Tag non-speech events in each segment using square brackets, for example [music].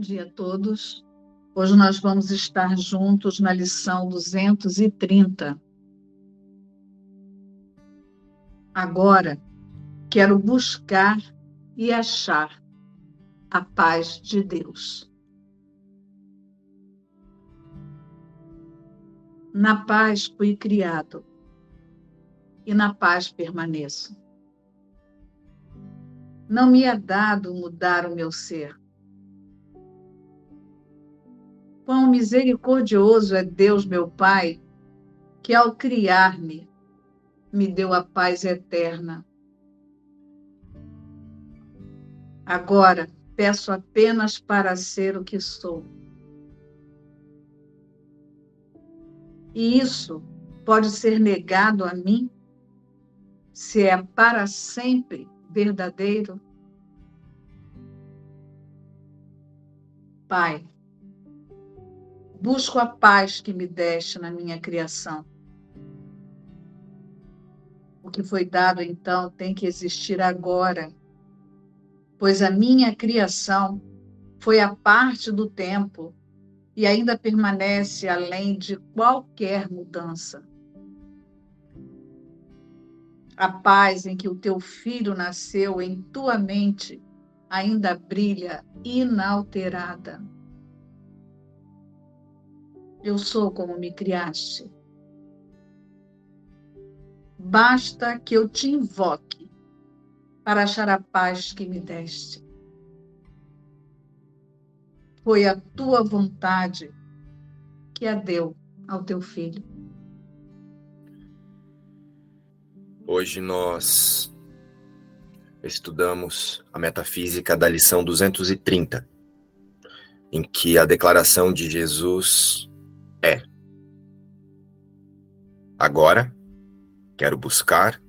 Bom dia a todos. Hoje nós vamos estar juntos na lição 230. Agora, quero buscar e achar a paz de Deus. Na paz fui criado e na paz permaneço. Não me é dado mudar o meu ser Quão misericordioso é Deus, meu Pai, que ao criar-me, me deu a paz eterna. Agora peço apenas para ser o que sou. E isso pode ser negado a mim se é para sempre verdadeiro? Pai, Busco a paz que me deste na minha criação. O que foi dado então tem que existir agora, pois a minha criação foi a parte do tempo e ainda permanece além de qualquer mudança. A paz em que o teu filho nasceu em tua mente ainda brilha inalterada. Eu sou como me criaste. Basta que eu te invoque para achar a paz que me deste. Foi a tua vontade que a deu ao teu filho. Hoje nós estudamos a metafísica da lição 230, em que a declaração de Jesus é. Agora, quero buscar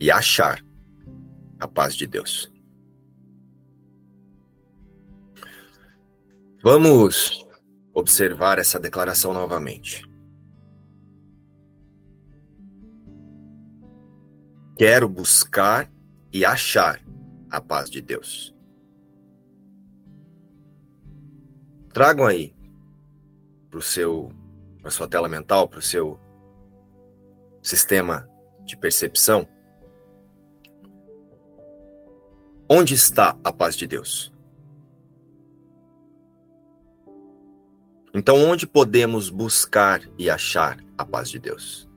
e achar a paz de Deus. Vamos observar essa declaração novamente. Quero buscar e achar a paz de Deus. Tragam aí para o seu para sua tela mental, para o seu sistema de percepção. Onde está a paz de Deus? Então, onde podemos buscar e achar a paz de Deus?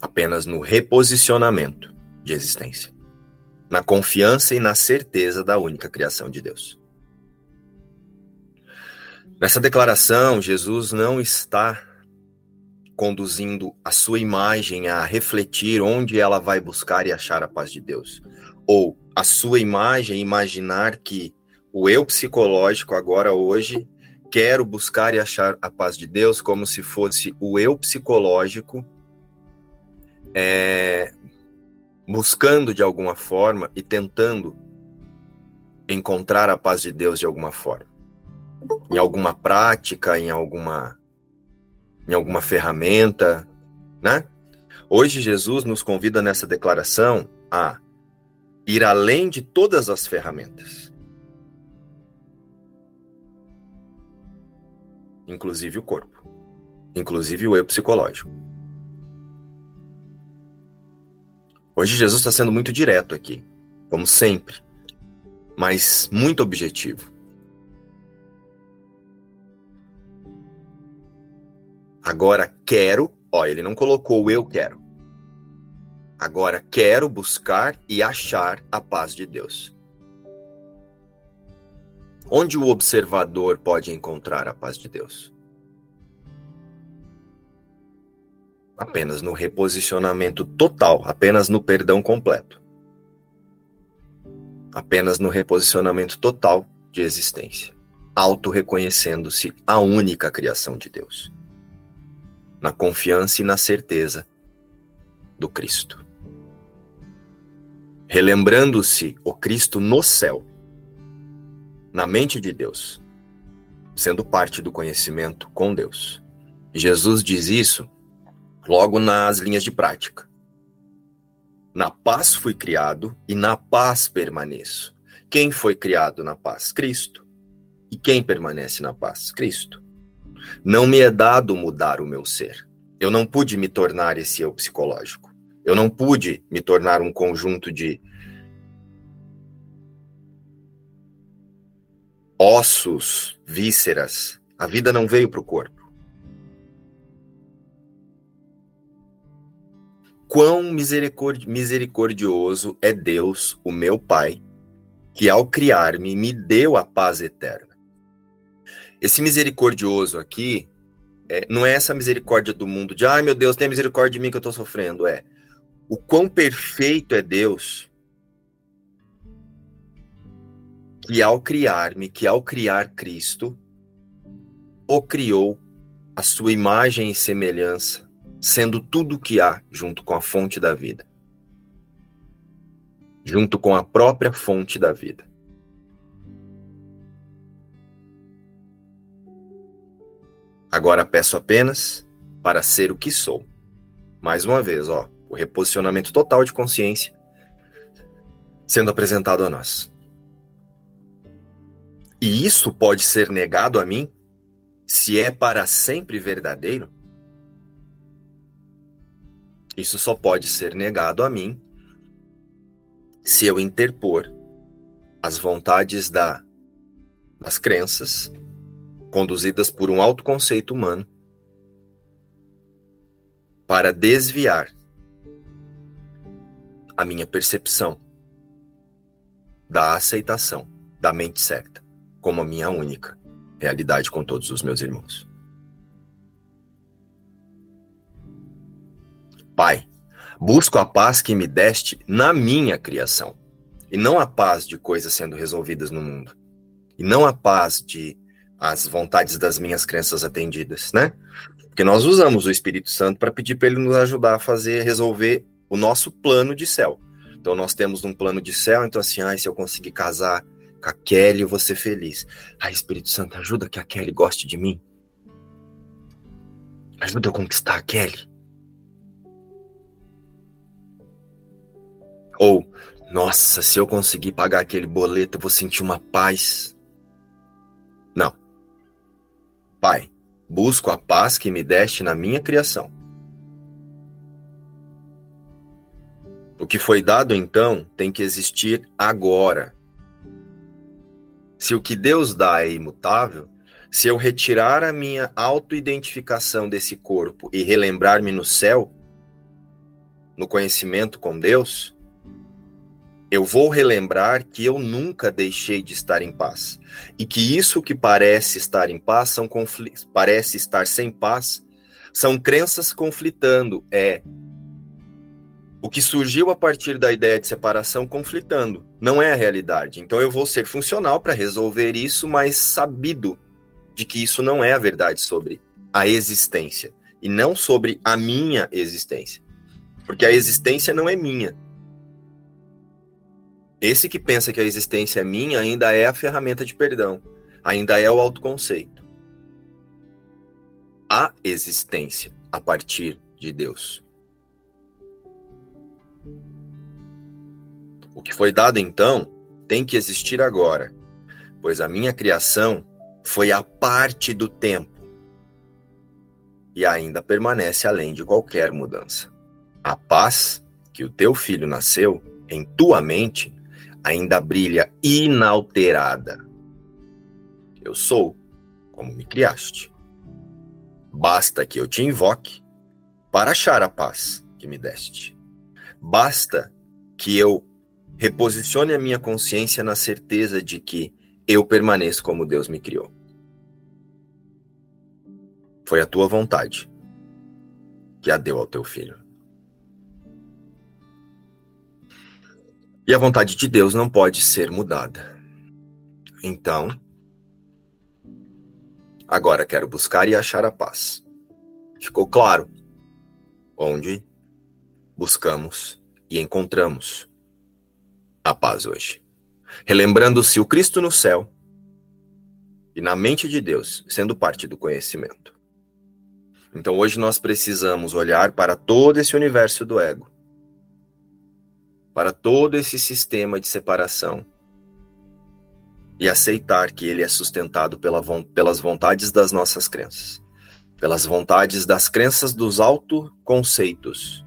Apenas no reposicionamento de existência, na confiança e na certeza da única criação de Deus. Nessa declaração, Jesus não está conduzindo a sua imagem a refletir onde ela vai buscar e achar a paz de Deus. Ou a sua imagem imaginar que o eu psicológico agora hoje quero buscar e achar a paz de Deus como se fosse o eu psicológico é, buscando de alguma forma e tentando encontrar a paz de Deus de alguma forma em alguma prática, em alguma em alguma ferramenta, né? Hoje Jesus nos convida nessa declaração a ir além de todas as ferramentas. Inclusive o corpo, inclusive o eu psicológico. Hoje Jesus está sendo muito direto aqui, como sempre, mas muito objetivo. Agora quero, ó, ele não colocou eu quero. Agora quero buscar e achar a paz de Deus. Onde o observador pode encontrar a paz de Deus? Apenas no reposicionamento total, apenas no perdão completo. Apenas no reposicionamento total de existência, auto-reconhecendo-se a única criação de Deus na confiança e na certeza do Cristo. Relembrando-se o Cristo no céu, na mente de Deus, sendo parte do conhecimento com Deus. Jesus diz isso logo nas linhas de prática. Na paz fui criado e na paz permaneço. Quem foi criado na paz? Cristo. E quem permanece na paz? Cristo. Não me é dado mudar o meu ser. Eu não pude me tornar esse eu psicológico. Eu não pude me tornar um conjunto de ossos, vísceras. A vida não veio para o corpo. Quão misericordioso é Deus, o meu Pai, que ao criar-me me deu a paz eterna. Esse misericordioso aqui é, não é essa misericórdia do mundo de, ai meu Deus, tem misericórdia de mim que eu estou sofrendo. É o quão perfeito é Deus que ao criar-me, que ao criar Cristo, o criou a sua imagem e semelhança, sendo tudo o que há junto com a fonte da vida. Junto com a própria fonte da vida. Agora peço apenas para ser o que sou. Mais uma vez, ó, o reposicionamento total de consciência sendo apresentado a nós. E isso pode ser negado a mim se é para sempre verdadeiro? Isso só pode ser negado a mim se eu interpor as vontades da, das crenças conduzidas por um autoconceito humano para desviar a minha percepção da aceitação da mente certa como a minha única realidade com todos os meus irmãos. Pai, busco a paz que me deste na minha criação, e não a paz de coisas sendo resolvidas no mundo, e não a paz de as vontades das minhas crenças atendidas, né? Porque nós usamos o Espírito Santo para pedir para ele nos ajudar a fazer, resolver o nosso plano de céu. Então nós temos um plano de céu, então assim, ah, se eu conseguir casar com a Kelly, eu vou ser feliz. Ai, Espírito Santo, ajuda que a Kelly goste de mim. Ajuda eu conquistar a Kelly. Ou, nossa, se eu conseguir pagar aquele boleto, eu vou sentir uma paz. Não. Pai, busco a paz que me deste na minha criação. O que foi dado então tem que existir agora se o que Deus dá é imutável, se eu retirar a minha autoidentificação desse corpo e relembrar-me no céu, no conhecimento com Deus, eu vou relembrar que eu nunca deixei de estar em paz. E que isso que parece estar em paz, são parece estar sem paz, são crenças conflitando. É o que surgiu a partir da ideia de separação conflitando. Não é a realidade. Então eu vou ser funcional para resolver isso, mas sabido de que isso não é a verdade sobre a existência e não sobre a minha existência. Porque a existência não é minha. Esse que pensa que a existência é minha ainda é a ferramenta de perdão, ainda é o autoconceito. A existência a partir de Deus. O que foi dado então tem que existir agora, pois a minha criação foi a parte do tempo e ainda permanece além de qualquer mudança. A paz que o teu filho nasceu em tua mente ainda brilha inalterada. Eu sou como me criaste. Basta que eu te invoque para achar a paz que me deste. Basta que eu reposicione a minha consciência na certeza de que eu permaneço como Deus me criou. Foi a tua vontade que a deu ao teu filho. E a vontade de Deus não pode ser mudada. Então, agora quero buscar e achar a paz. Ficou claro onde buscamos e encontramos a paz hoje. Relembrando-se o Cristo no céu e na mente de Deus, sendo parte do conhecimento. Então hoje nós precisamos olhar para todo esse universo do ego para todo esse sistema de separação e aceitar que ele é sustentado pela, pelas vontades das nossas crenças, pelas vontades das crenças dos autoconceitos.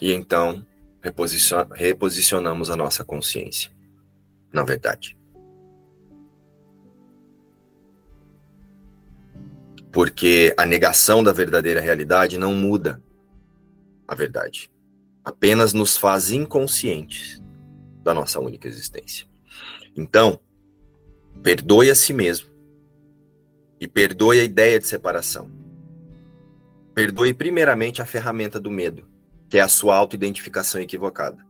E então reposicionamos a nossa consciência, na verdade. Porque a negação da verdadeira realidade não muda a verdade. Apenas nos faz inconscientes da nossa única existência. Então, perdoe a si mesmo. E perdoe a ideia de separação. Perdoe primeiramente a ferramenta do medo, que é a sua autoidentificação equivocada.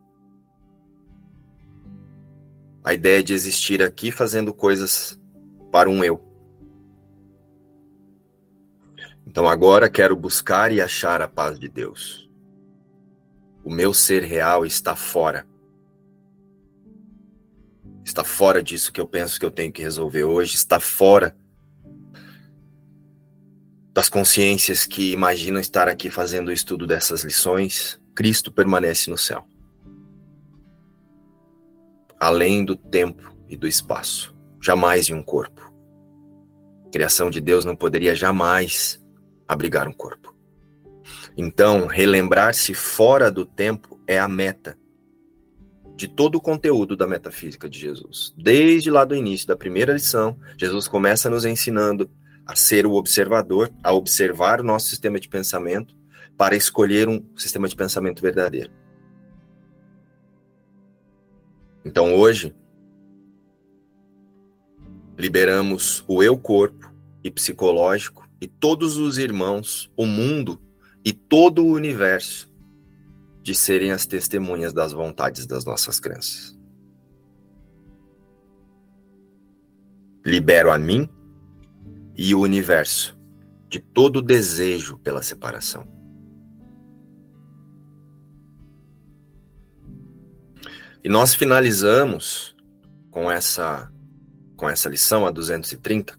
A ideia de existir aqui fazendo coisas para um eu. Então agora quero buscar e achar a paz de Deus. O meu ser real está fora. Está fora disso que eu penso que eu tenho que resolver hoje, está fora das consciências que imaginam estar aqui fazendo o estudo dessas lições. Cristo permanece no céu. Além do tempo e do espaço, jamais em um corpo. Criação de Deus não poderia jamais abrigar um corpo. Então, relembrar-se fora do tempo é a meta de todo o conteúdo da metafísica de Jesus. Desde lá do início da primeira lição, Jesus começa nos ensinando a ser o observador, a observar o nosso sistema de pensamento para escolher um sistema de pensamento verdadeiro. Então hoje liberamos o eu corpo e psicológico e todos os irmãos, o mundo e todo o universo de serem as testemunhas das vontades das nossas crenças. Libero a mim e o universo de todo o desejo pela separação. E nós finalizamos com essa com essa lição a 230.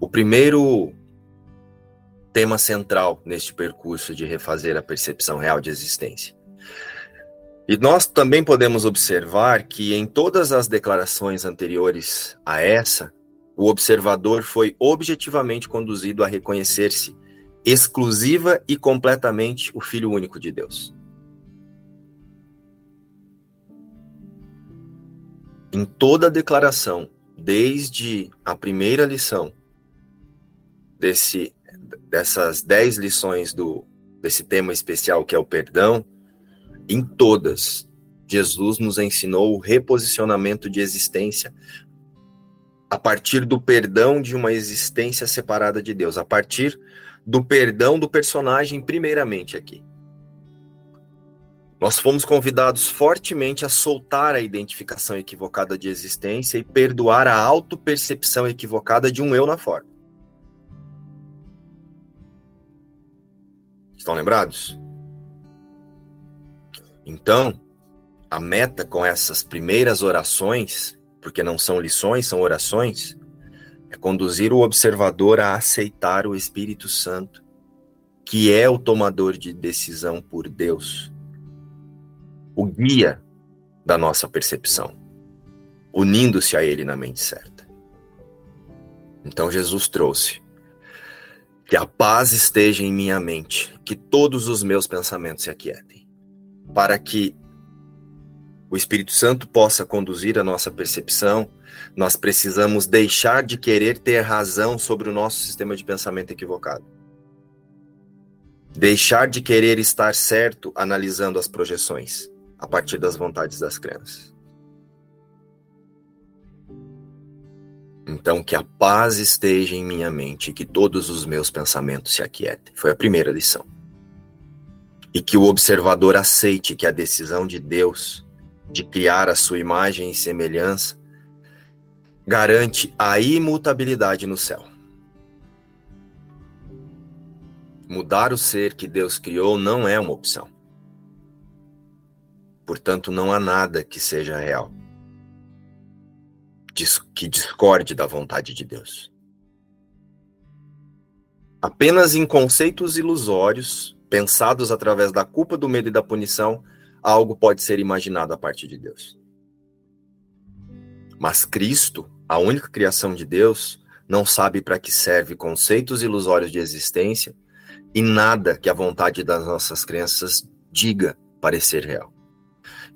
O primeiro tema central neste percurso de refazer a percepção real de existência. E nós também podemos observar que em todas as declarações anteriores a essa, o observador foi objetivamente conduzido a reconhecer-se exclusiva e completamente o Filho único de Deus. Em toda declaração, desde a primeira lição desse dessas dez lições do, desse tema especial que é o perdão, em todas, Jesus nos ensinou o reposicionamento de existência a partir do perdão de uma existência separada de Deus, a partir do perdão do personagem, primeiramente aqui. Nós fomos convidados fortemente a soltar a identificação equivocada de existência e perdoar a autopercepção equivocada de um eu na forma. Estão lembrados? Então, a meta com essas primeiras orações, porque não são lições, são orações, é conduzir o observador a aceitar o Espírito Santo, que é o tomador de decisão por Deus, o guia da nossa percepção, unindo-se a Ele na mente certa. Então Jesus trouxe que a paz esteja em minha mente, que todos os meus pensamentos se aquietem, para que o Espírito Santo possa conduzir a nossa percepção, nós precisamos deixar de querer ter razão sobre o nosso sistema de pensamento equivocado. Deixar de querer estar certo analisando as projeções a partir das vontades das crenças. Então, que a paz esteja em minha mente e que todos os meus pensamentos se aquietem. Foi a primeira lição. E que o observador aceite que a decisão de Deus de criar a sua imagem e semelhança garante a imutabilidade no céu. Mudar o ser que Deus criou não é uma opção. Portanto, não há nada que seja real que discorde da vontade de Deus. Apenas em conceitos ilusórios, pensados através da culpa, do medo e da punição, algo pode ser imaginado a partir de Deus. Mas Cristo, a única criação de Deus, não sabe para que serve conceitos ilusórios de existência e nada que a vontade das nossas crenças diga parecer real.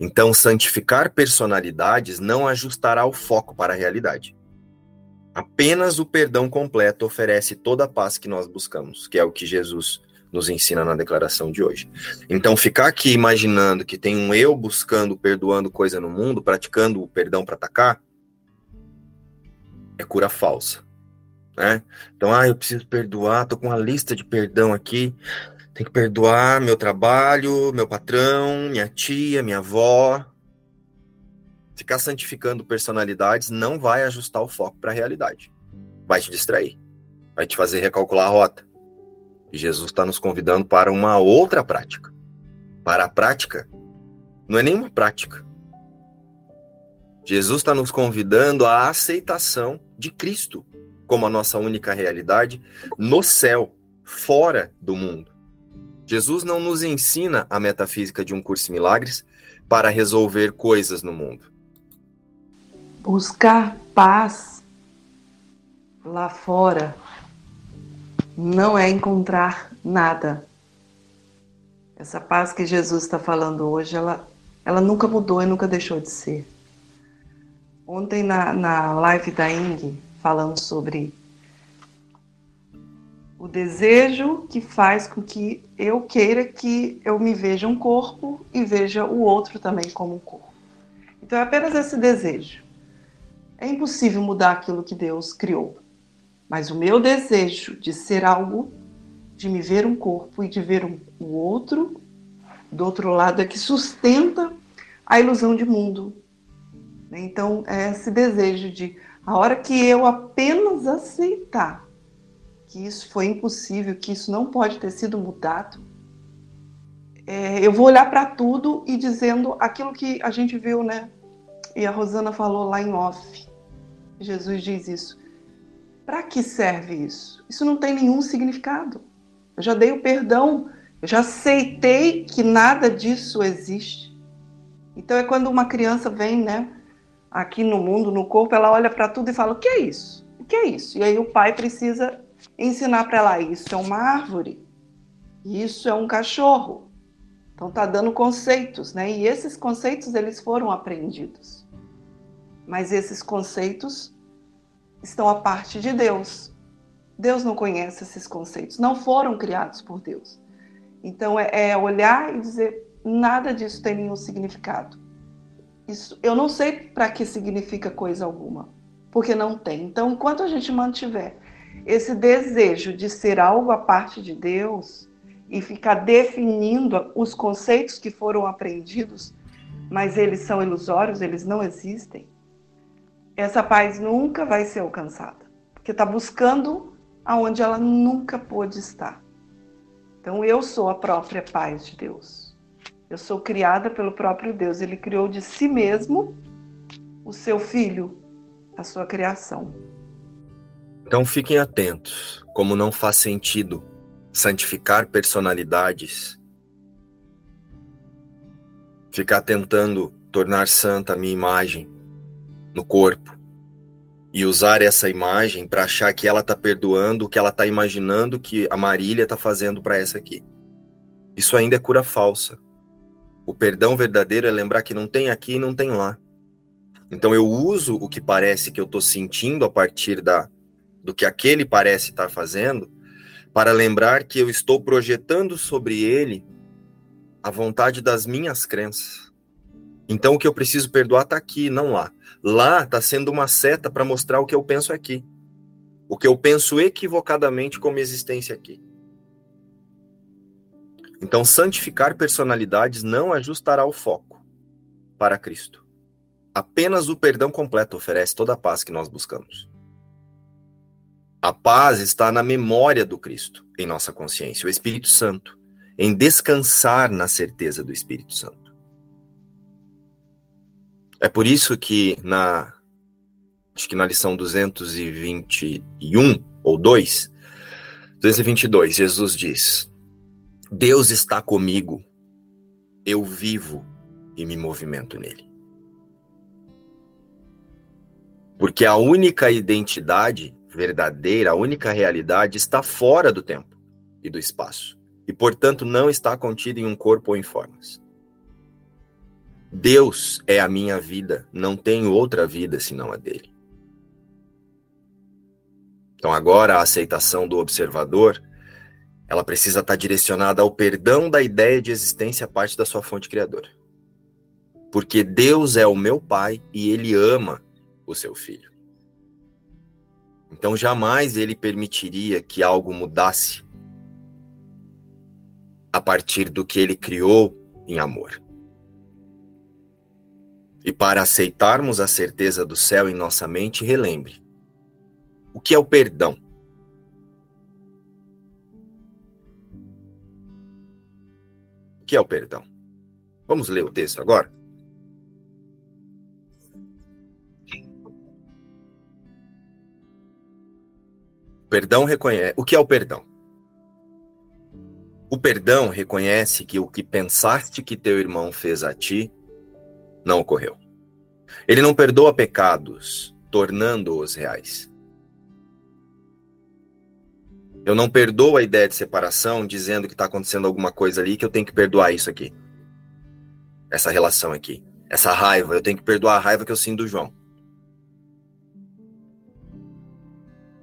Então, santificar personalidades não ajustará o foco para a realidade. Apenas o perdão completo oferece toda a paz que nós buscamos, que é o que Jesus nos ensina na declaração de hoje. Então, ficar aqui imaginando que tem um eu buscando, perdoando coisa no mundo, praticando o perdão para atacar, é cura falsa. Né? Então, ah, eu preciso perdoar, tô com uma lista de perdão aqui. Tem que perdoar meu trabalho, meu patrão, minha tia, minha avó. Ficar santificando personalidades não vai ajustar o foco para a realidade. Vai te distrair. Vai te fazer recalcular a rota. E Jesus está nos convidando para uma outra prática. Para a prática, não é nenhuma prática. Jesus está nos convidando à aceitação de Cristo como a nossa única realidade no céu, fora do mundo. Jesus não nos ensina a metafísica de um curso de milagres para resolver coisas no mundo. Buscar paz lá fora não é encontrar nada. Essa paz que Jesus está falando hoje, ela, ela nunca mudou e nunca deixou de ser. Ontem na, na live da Ing, falando sobre o desejo que faz com que eu queira que eu me veja um corpo e veja o outro também como um corpo. Então é apenas esse desejo. É impossível mudar aquilo que Deus criou. Mas o meu desejo de ser algo, de me ver um corpo e de ver um, o outro, do outro lado, é que sustenta a ilusão de mundo. Então, é esse desejo de, a hora que eu apenas aceitar que isso foi impossível, que isso não pode ter sido mudado, é, eu vou olhar para tudo e dizendo aquilo que a gente viu, né? E a Rosana falou lá em off. Jesus diz isso. Para que serve isso? Isso não tem nenhum significado. Eu já dei o perdão, eu já aceitei que nada disso existe. Então é quando uma criança vem, né, aqui no mundo, no corpo, ela olha para tudo e fala: "O que é isso? O que é isso?" E aí o pai precisa ensinar para ela: "Isso é uma árvore. Isso é um cachorro." Então tá dando conceitos, né? E esses conceitos eles foram aprendidos. Mas esses conceitos estão a parte de Deus. Deus não conhece esses conceitos, não foram criados por Deus. Então é, é olhar e dizer nada disso tem nenhum significado. Isso, eu não sei para que significa coisa alguma, porque não tem. Então, enquanto a gente mantiver esse desejo de ser algo à parte de Deus e ficar definindo os conceitos que foram aprendidos, mas eles são ilusórios, eles não existem, essa paz nunca vai ser alcançada, porque está buscando aonde ela nunca pôde estar. Então eu sou a própria paz de Deus. Eu sou criada pelo próprio Deus. Ele criou de si mesmo o seu filho, a sua criação. Então fiquem atentos, como não faz sentido santificar personalidades, ficar tentando tornar santa a minha imagem, no corpo e usar essa imagem para achar que ela está perdoando o que ela está imaginando que a Marília está fazendo para essa aqui. Isso ainda é cura falsa. O perdão verdadeiro é lembrar que não tem aqui e não tem lá. Então eu uso o que parece que eu estou sentindo a partir da do que aquele parece estar fazendo para lembrar que eu estou projetando sobre ele a vontade das minhas crenças. Então o que eu preciso perdoar está aqui, não lá. Lá está sendo uma seta para mostrar o que eu penso aqui. O que eu penso equivocadamente como existência aqui. Então, santificar personalidades não ajustará o foco para Cristo. Apenas o perdão completo oferece toda a paz que nós buscamos. A paz está na memória do Cristo em nossa consciência, o Espírito Santo, em descansar na certeza do Espírito Santo. É por isso que na acho que na lição 221 ou 2, 222, Jesus diz: Deus está comigo, eu vivo e me movimento nele. Porque a única identidade verdadeira, a única realidade está fora do tempo e do espaço, e portanto não está contida em um corpo ou em formas. Deus é a minha vida, não tenho outra vida senão a dele. Então agora a aceitação do observador, ela precisa estar direcionada ao perdão da ideia de existência a parte da sua fonte criadora. Porque Deus é o meu pai e ele ama o seu filho. Então jamais ele permitiria que algo mudasse a partir do que ele criou em amor. E para aceitarmos a certeza do céu em nossa mente, relembre: o que é o perdão? O que é o perdão? Vamos ler o texto agora? Perdão reconhece. O que é o perdão? O perdão reconhece que o que pensaste que teu irmão fez a ti não ocorreu. Ele não perdoa pecados, tornando-os reais. Eu não perdoo a ideia de separação dizendo que está acontecendo alguma coisa ali que eu tenho que perdoar isso aqui. Essa relação aqui. Essa raiva. Eu tenho que perdoar a raiva que eu sinto do João.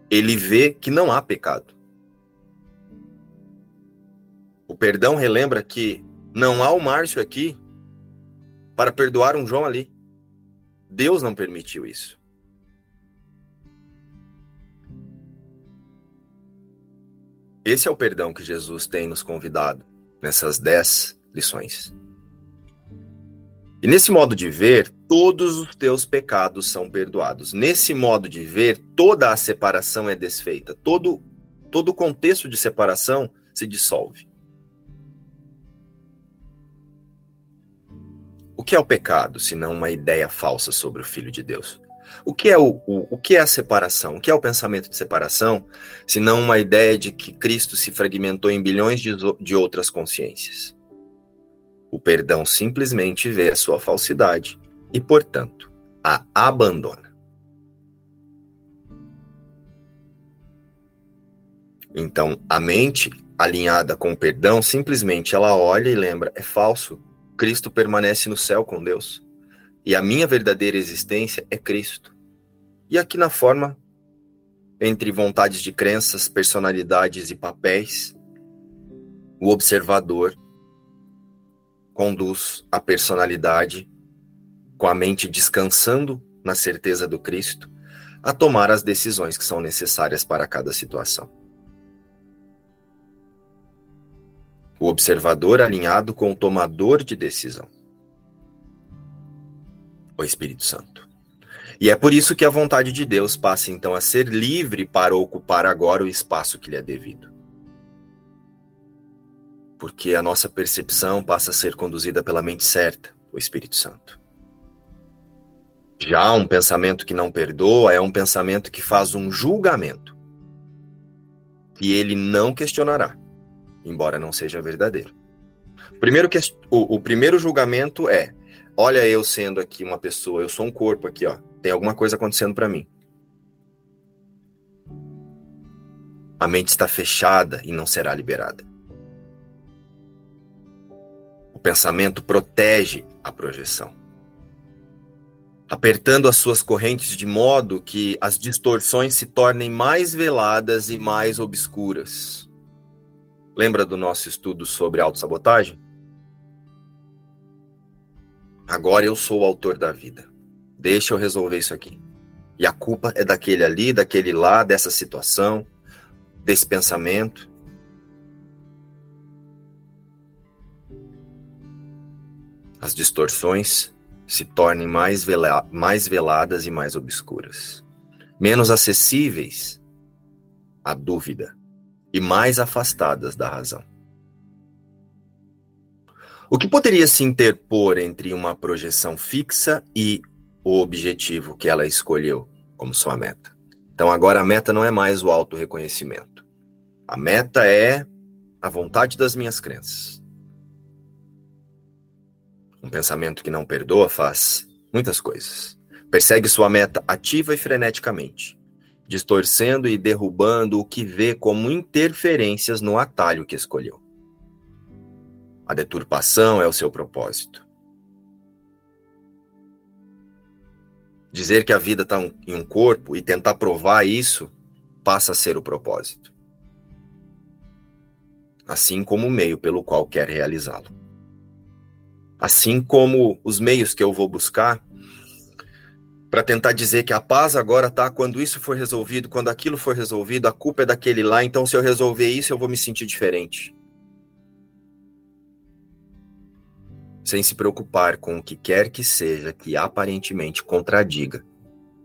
Ele vê que não há pecado. O perdão relembra que não há o Márcio aqui para perdoar um João ali. Deus não permitiu isso. Esse é o perdão que Jesus tem nos convidado nessas dez lições. E nesse modo de ver, todos os teus pecados são perdoados. Nesse modo de ver, toda a separação é desfeita. Todo, todo o contexto de separação se dissolve. O que é o pecado, se não uma ideia falsa sobre o Filho de Deus? O que é o, o, o que é a separação? O que é o pensamento de separação, se não uma ideia de que Cristo se fragmentou em bilhões de, de outras consciências? O perdão simplesmente vê a sua falsidade e, portanto, a abandona. Então, a mente alinhada com o perdão, simplesmente ela olha e lembra: é falso. Cristo permanece no céu com Deus. E a minha verdadeira existência é Cristo. E aqui na forma, entre vontades de crenças, personalidades e papéis, o observador conduz a personalidade, com a mente descansando na certeza do Cristo, a tomar as decisões que são necessárias para cada situação. O observador alinhado com o tomador de decisão o Espírito Santo. E é por isso que a vontade de Deus passa então a ser livre para ocupar agora o espaço que lhe é devido. Porque a nossa percepção passa a ser conduzida pela mente certa, o Espírito Santo. Já um pensamento que não perdoa é um pensamento que faz um julgamento. E ele não questionará, embora não seja verdadeiro. Primeiro que, o, o primeiro julgamento é: olha eu sendo aqui uma pessoa, eu sou um corpo aqui, ó. Tem alguma coisa acontecendo para mim. A mente está fechada e não será liberada. O pensamento protege a projeção, apertando as suas correntes de modo que as distorções se tornem mais veladas e mais obscuras. Lembra do nosso estudo sobre autossabotagem? Agora eu sou o autor da vida. Deixa eu resolver isso aqui. E a culpa é daquele ali, daquele lá, dessa situação, desse pensamento. As distorções se tornem mais, vela mais veladas e mais obscuras, menos acessíveis à dúvida e mais afastadas da razão. O que poderia se interpor entre uma projeção fixa e o objetivo que ela escolheu como sua meta? Então agora a meta não é mais o auto-reconhecimento. A meta é a vontade das minhas crenças. Um pensamento que não perdoa faz muitas coisas. Persegue sua meta ativa e freneticamente, distorcendo e derrubando o que vê como interferências no atalho que escolheu. A deturpação é o seu propósito. Dizer que a vida está em um corpo e tentar provar isso passa a ser o propósito. Assim como o meio pelo qual quer realizá-lo. Assim como os meios que eu vou buscar para tentar dizer que a paz agora tá quando isso for resolvido, quando aquilo for resolvido, a culpa é daquele lá, então se eu resolver isso eu vou me sentir diferente. Sem se preocupar com o que quer que seja que aparentemente contradiga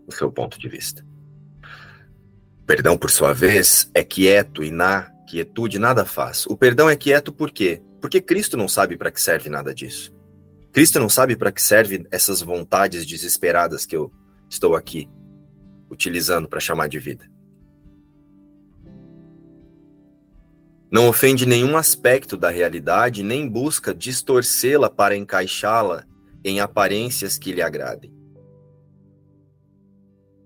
o seu ponto de vista. perdão, por sua vez, é quieto e na quietude nada faz. O perdão é quieto por quê? Porque Cristo não sabe para que serve nada disso. Cristo não sabe para que serve essas vontades desesperadas que eu estou aqui utilizando para chamar de vida. Não ofende nenhum aspecto da realidade, nem busca distorcê-la para encaixá-la em aparências que lhe agradem.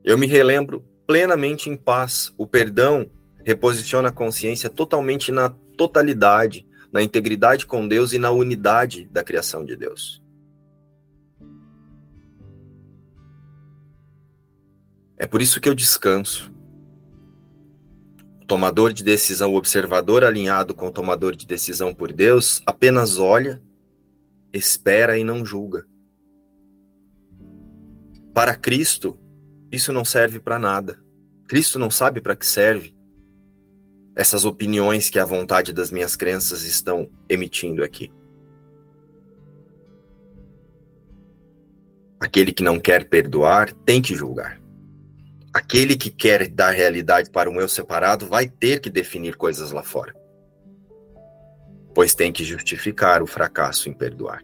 Eu me relembro plenamente em paz. O perdão reposiciona a consciência totalmente na totalidade, na integridade com Deus e na unidade da criação de Deus. É por isso que eu descanso. O tomador de decisão, o observador alinhado com o tomador de decisão por Deus, apenas olha, espera e não julga. Para Cristo, isso não serve para nada. Cristo não sabe para que serve essas opiniões que a vontade das minhas crenças estão emitindo aqui. Aquele que não quer perdoar tem que julgar aquele que quer dar realidade para um eu separado vai ter que definir coisas lá fora. Pois tem que justificar o fracasso em perdoar.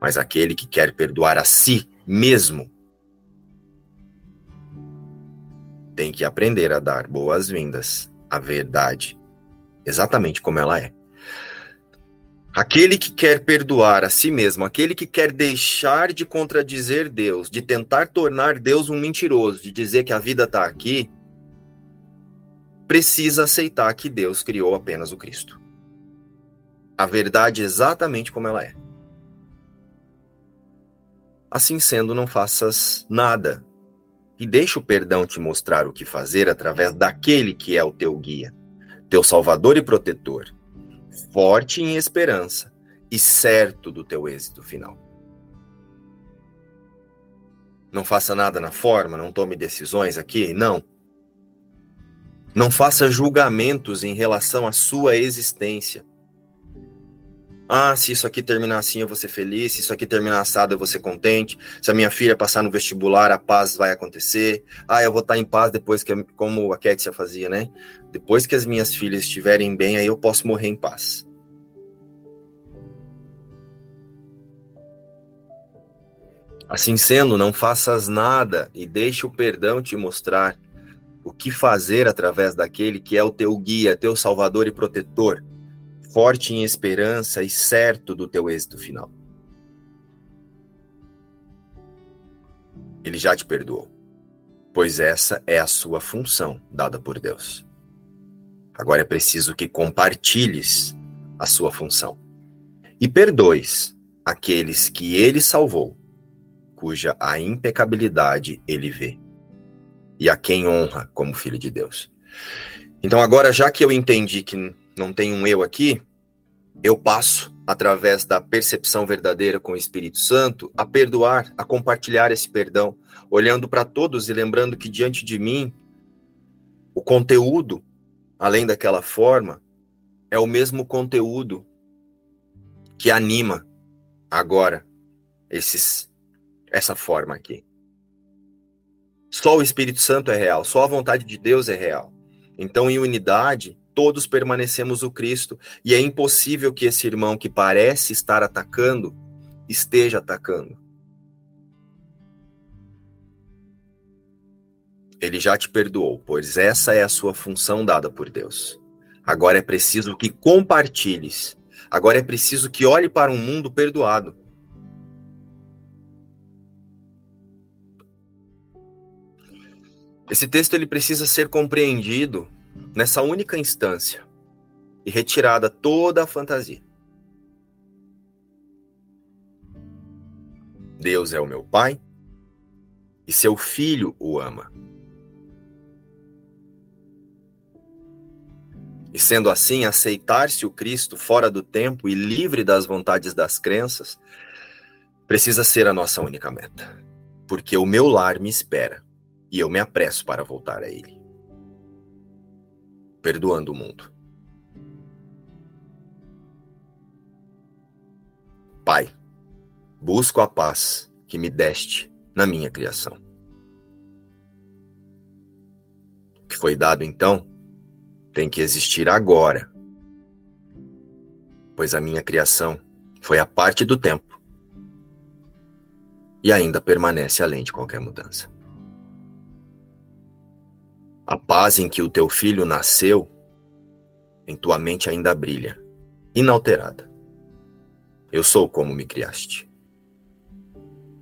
Mas aquele que quer perdoar a si mesmo tem que aprender a dar boas-vindas à verdade, exatamente como ela é. Aquele que quer perdoar a si mesmo, aquele que quer deixar de contradizer Deus, de tentar tornar Deus um mentiroso, de dizer que a vida está aqui, precisa aceitar que Deus criou apenas o Cristo. A verdade exatamente como ela é. Assim sendo, não faças nada e deixa o perdão te mostrar o que fazer através daquele que é o teu guia, teu salvador e protetor forte em esperança e certo do teu êxito final. Não faça nada na forma, não tome decisões aqui, não. Não faça julgamentos em relação à sua existência. Ah, se isso aqui terminar assim, eu vou ser feliz. Se isso aqui terminar assado, eu vou ser contente. Se a minha filha passar no vestibular, a paz vai acontecer. Ah, eu vou estar em paz depois que, como a Kétia fazia, né? Depois que as minhas filhas estiverem bem, aí eu posso morrer em paz. Assim sendo, não faças nada e deixe o perdão te mostrar o que fazer através daquele que é o teu guia, teu salvador e protetor forte em esperança e certo do teu êxito final. Ele já te perdoou, pois essa é a sua função dada por Deus. Agora é preciso que compartilhes a sua função e perdoes aqueles que ele salvou, cuja a impecabilidade ele vê, e a quem honra como filho de Deus. Então, agora, já que eu entendi que não tem um eu aqui, eu passo, através da percepção verdadeira com o Espírito Santo, a perdoar, a compartilhar esse perdão, olhando para todos e lembrando que diante de mim, o conteúdo, além daquela forma, é o mesmo conteúdo que anima agora esses, essa forma aqui. Só o Espírito Santo é real, só a vontade de Deus é real. Então, em unidade, todos permanecemos o Cristo, e é impossível que esse irmão que parece estar atacando esteja atacando. Ele já te perdoou, pois essa é a sua função dada por Deus. Agora é preciso que compartilhes. Agora é preciso que olhe para um mundo perdoado. Esse texto ele precisa ser compreendido nessa única instância e retirada toda a fantasia. Deus é o meu Pai e seu filho o ama. E sendo assim, aceitar-se o Cristo fora do tempo e livre das vontades das crenças precisa ser a nossa única meta. Porque o meu lar me espera e eu me apresso para voltar a ele. Perdoando o mundo. Pai, busco a paz que me deste na minha criação. O que foi dado então tem que existir agora, pois a minha criação foi a parte do tempo e ainda permanece além de qualquer mudança. A paz em que o teu filho nasceu, em tua mente ainda brilha, inalterada. Eu sou como me criaste.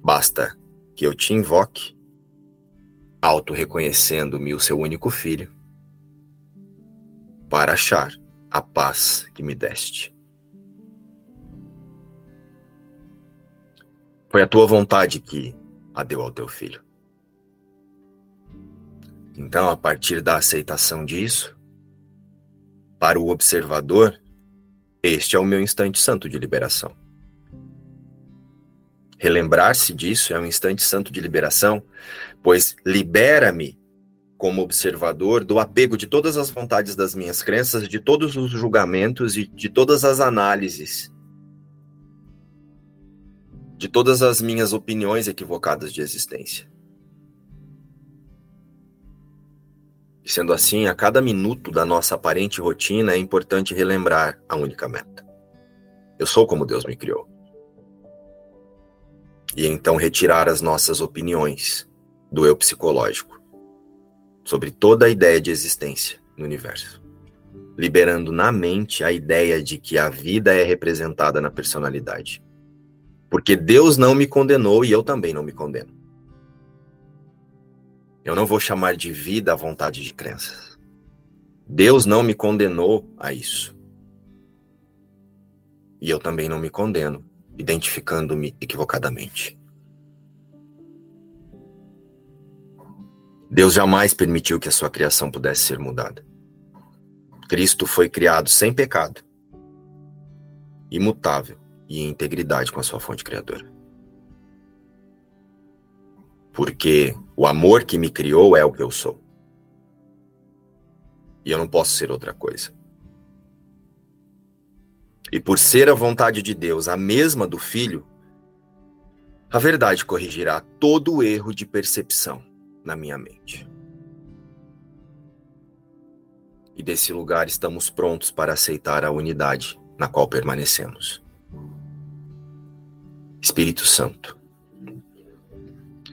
Basta que eu te invoque, auto-reconhecendo-me o seu único filho, para achar a paz que me deste. Foi a tua vontade que a deu ao teu filho. Então, a partir da aceitação disso, para o observador, este é o meu instante santo de liberação. Relembrar-se disso é um instante santo de liberação, pois libera-me como observador do apego de todas as vontades das minhas crenças, de todos os julgamentos e de todas as análises, de todas as minhas opiniões equivocadas de existência. Sendo assim, a cada minuto da nossa aparente rotina é importante relembrar a única meta. Eu sou como Deus me criou. E então retirar as nossas opiniões do eu psicológico sobre toda a ideia de existência no universo, liberando na mente a ideia de que a vida é representada na personalidade. Porque Deus não me condenou e eu também não me condeno. Eu não vou chamar de vida a vontade de crenças. Deus não me condenou a isso. E eu também não me condeno, identificando-me equivocadamente. Deus jamais permitiu que a sua criação pudesse ser mudada. Cristo foi criado sem pecado, imutável e em integridade com a sua fonte criadora porque o amor que me criou é o que eu sou. E eu não posso ser outra coisa. E por ser a vontade de Deus a mesma do Filho, a verdade corrigirá todo o erro de percepção na minha mente. E desse lugar estamos prontos para aceitar a unidade na qual permanecemos. Espírito Santo,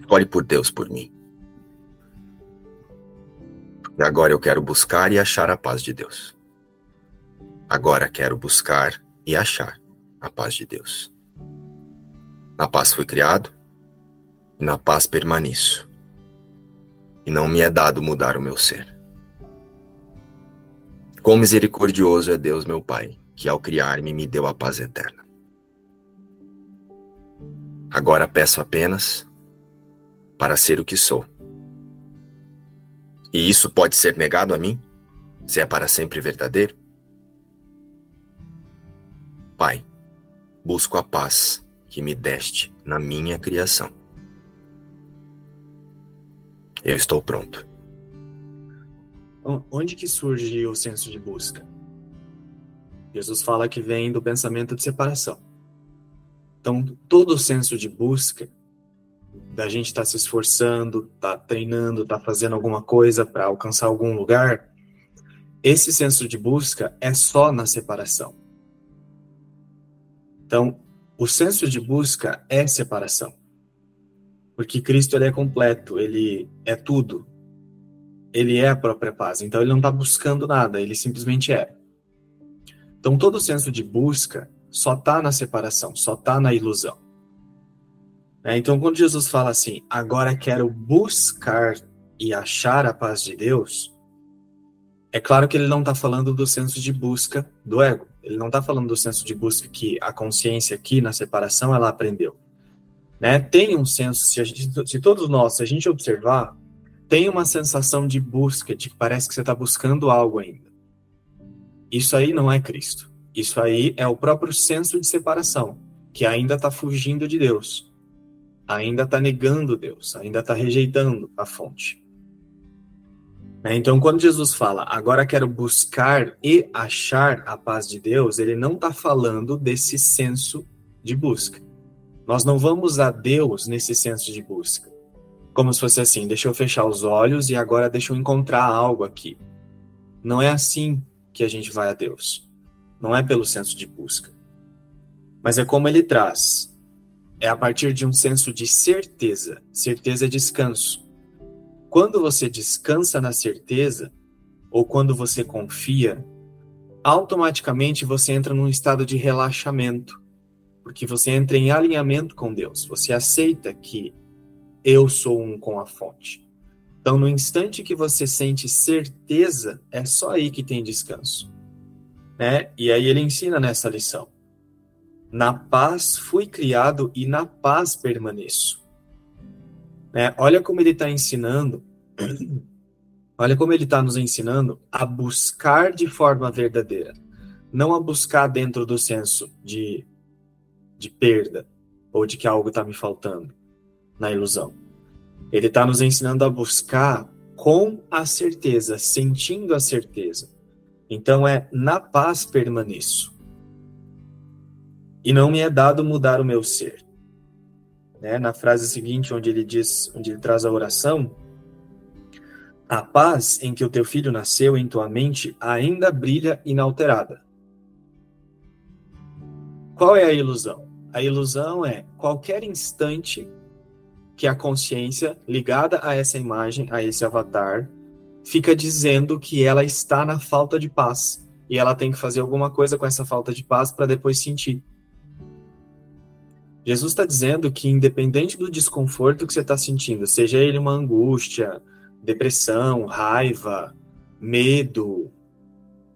Olhe por Deus por mim. E agora eu quero buscar e achar a paz de Deus. Agora quero buscar e achar a paz de Deus. Na paz fui criado na paz permaneço. E não me é dado mudar o meu ser. Quão misericordioso é Deus, meu Pai, que ao criar-me me deu a paz eterna. Agora peço apenas para ser o que sou. E isso pode ser negado a mim, se é para sempre verdadeiro? Pai, busco a paz que me deste na minha criação. Eu estou pronto. Onde que surge o senso de busca? Jesus fala que vem do pensamento de separação. Então, todo o senso de busca da gente estar tá se esforçando, tá treinando, tá fazendo alguma coisa para alcançar algum lugar, esse senso de busca é só na separação. Então, o senso de busca é separação. Porque Cristo ele é completo, ele é tudo. Ele é a própria paz. Então ele não está buscando nada, ele simplesmente é. Então, todo senso de busca só está na separação, só está na ilusão. É, então, quando Jesus fala assim, agora quero buscar e achar a paz de Deus, é claro que ele não está falando do senso de busca do ego. Ele não está falando do senso de busca que a consciência aqui na separação ela aprendeu. Né? Tem um senso, se, gente, se todos nós, se a gente observar, tem uma sensação de busca, de que parece que você está buscando algo ainda. Isso aí não é Cristo. Isso aí é o próprio senso de separação, que ainda está fugindo de Deus, ainda está negando Deus, ainda está rejeitando a fonte. Né? Então, quando Jesus fala, agora quero buscar e achar a paz de Deus, ele não está falando desse senso de busca. Nós não vamos a Deus nesse senso de busca. Como se fosse assim, deixa eu fechar os olhos e agora deixa eu encontrar algo aqui. Não é assim que a gente vai a Deus. Não é pelo senso de busca. Mas é como ele traz. É a partir de um senso de certeza. Certeza é descanso. Quando você descansa na certeza, ou quando você confia, automaticamente você entra num estado de relaxamento porque você entra em alinhamento com Deus. Você aceita que eu sou um com a fonte. Então, no instante que você sente certeza, é só aí que tem descanso. Né? E aí ele ensina nessa lição. Na paz fui criado e na paz permaneço. Né? Olha como ele está ensinando, [clears throat] olha como ele está nos ensinando a buscar de forma verdadeira. Não a buscar dentro do senso de de perda ou de que algo está me faltando na ilusão. Ele está nos ensinando a buscar com a certeza, sentindo a certeza. Então é na paz permaneço. E não me é dado mudar o meu ser. Né? Na frase seguinte, onde ele diz, onde ele traz a oração, a paz em que o teu filho nasceu em tua mente ainda brilha inalterada. Qual é a ilusão? A ilusão é qualquer instante que a consciência ligada a essa imagem, a esse avatar, fica dizendo que ela está na falta de paz e ela tem que fazer alguma coisa com essa falta de paz para depois sentir. Jesus está dizendo que, independente do desconforto que você está sentindo, seja ele uma angústia, depressão, raiva, medo,